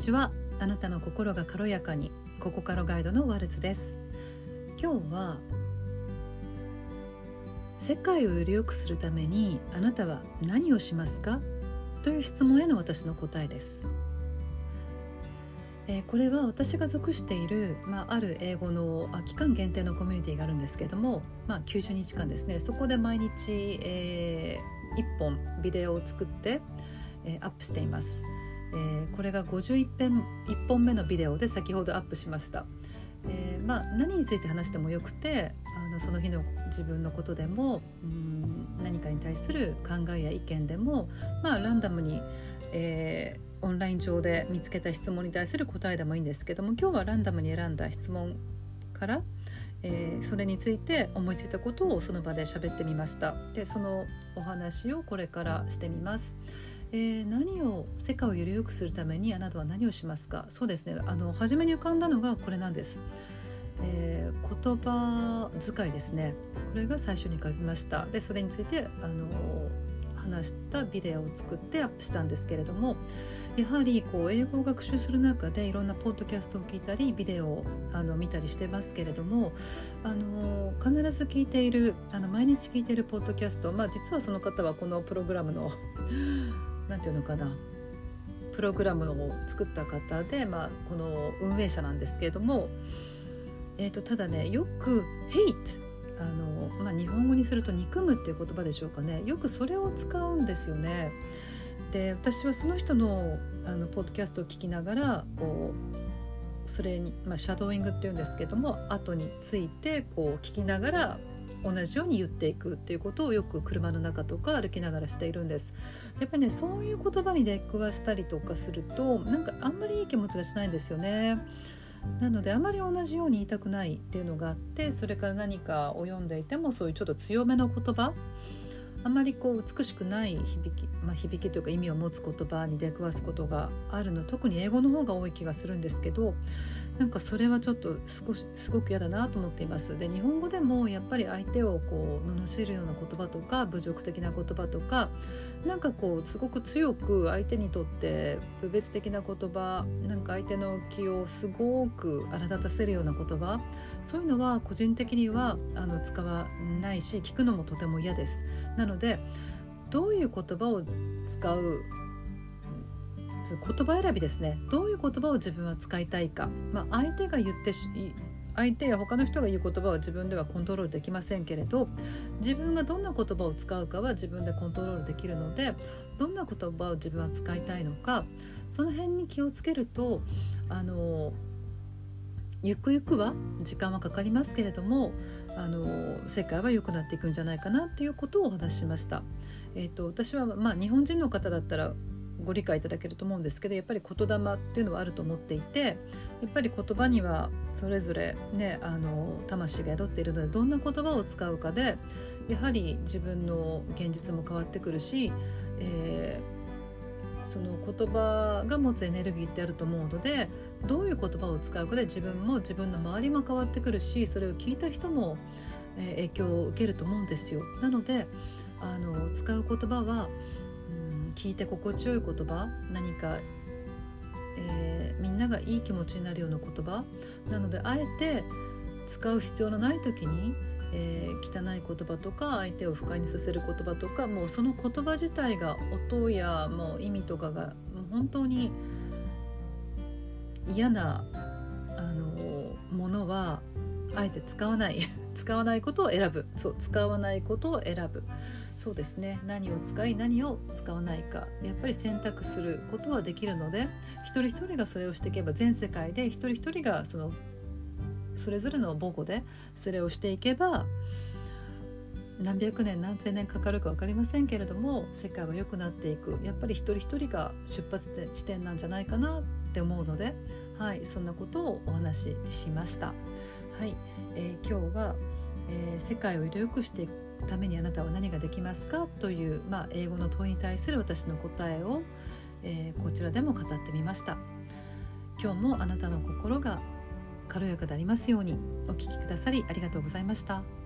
ちは。あなたの心が軽やかにここからガイドのワルツです。今日は世界をより良くするためにあなたは何をしますか？という質問への私の答えです。えー、これは私が属している、まあ、ある英語のあ期間限定のコミュニティがあるんですけれども、まあ、90日間ですね。そこで毎日、えー、1本ビデオを作って、えー、アップしています、えー、これが51編1本目のビデオで先ほどアップしました、えー、まあ、何について話してもよくてあのその日の自分のことでもうん何かに対する考えや意見でも、まあ、ランダムに、えーオンライン上で見つけた質問に対する答えでもいいんですけども今日はランダムに選んだ質問から、えー、それについて思いついたことをその場で喋ってみましたでそのお話をこれからしてみます。えー、何を世界をより良くするためにあなたは何をしますか？そうですね。あの初めに浮かんだのがこれなんです、えー、言葉遣いですね。これが最初に書きました。でそれについてあの話したビデオを作ってアップしたんですけれどもやはりこう英語を学習する中でいろんなポッドキャストを聞いたりビデオをあの見たりしてますけれどもあの必ず聞いているあの毎日聞いているポッドキャスト、まあ、実はその方はこのプログラムの何て言うのかなプログラムを作った方で、まあ、この運営者なんですけれども、えーと、ただねよく「hate」あの、まあ、日本語にすると「憎む」っていう言葉でしょうかねよくそれを使うんですよね。で私はその人のあのポッドキャストを聞きながらこうそれに、まあ、シャドーイングっていうんですけども後についてこう聞きながら同じように言っていくっていうことをよく車の中とか歩きながらしているんです。やっぱりねそういう言葉に出くわしたりとかするとなんかあんまりいい気持ちがしないんですよね。なのであまり同じように言いたくないっていうのがあってそれから何かを読んでいてもそういうちょっと強めの言葉あまりこう美しくない響き、まあ、響きというか意味を持つ言葉に出くわすことがあるの特に英語の方が多い気がするんですけどなんかそれはちょっと少しすごく嫌だなと思っています。で日本語でもやっぱり相手をこう罵るような言葉とか侮辱的な言葉とかなんかこうすごく強く相手にとって部別的な言葉なんか相手の気をすごく荒立たせるような言葉そういうのは個人的にはあの使わないし聞くのもとても嫌です。なのでどういう言葉を使う言葉選びですね。どういう言葉を自分は使いたいか、まあ、相手が言って相手や他の人が言う言葉は自分ではコントロールできませんけれど自分がどんな言葉を使うかは自分でコントロールできるのでどんな言葉を自分は使いたいのかその辺に気をつけるとあのゆくゆくは時間はかかりますけれどもあの世界は良くなっていくんじゃないかなっていうことをお話ししました。えーと、私は、まあ、日本人の方だったらご理解いただけると思うんですけどやっぱり言霊っていうのはあると思っていてやっぱり言葉にはそれぞれねあの魂が宿っているのでどんな言葉を使うかでやはり自分の現実も変わってくるし、えー、その言葉が持つエネルギーってあると思うのでどういう言葉を使うかで自分も自分の周りも変わってくるしそれを聞いた人も、え影響を受けると思うんですよ。なのであの使う言葉は聞いて心地よい言葉何か、えー、みんながいい気持ちになるような言葉なのであえて使う必要のない時に、えー、汚い言葉とか相手を不快にさせる言葉とかもうその言葉自体が音やもう意味とかがもう本当に嫌なあのものはあえて使わない。使わないことを選ぶ。そう使わないことを選ぶ。そうですね。何を使い何を使わないか。やっぱり選択することはできるので一人一人がそれをしていけば全世界で一人一人がそのそれぞれの母語でそれをしていけば何百年何千年かかるか分かりませんけれども世界は良くなっていく。やっぱり一人一人が出発地点なんじゃないかなって思うので、はい、そんなことをお話ししました。はいえー、今日は、えー、世界をより良くしていくためにあなたは何ができますかという、まあ、英語の問いに対する私の答えを、えー、こちらでも語ってみました今日もあなたの心が軽やかでありますようにお聴きくださりありがとうございました。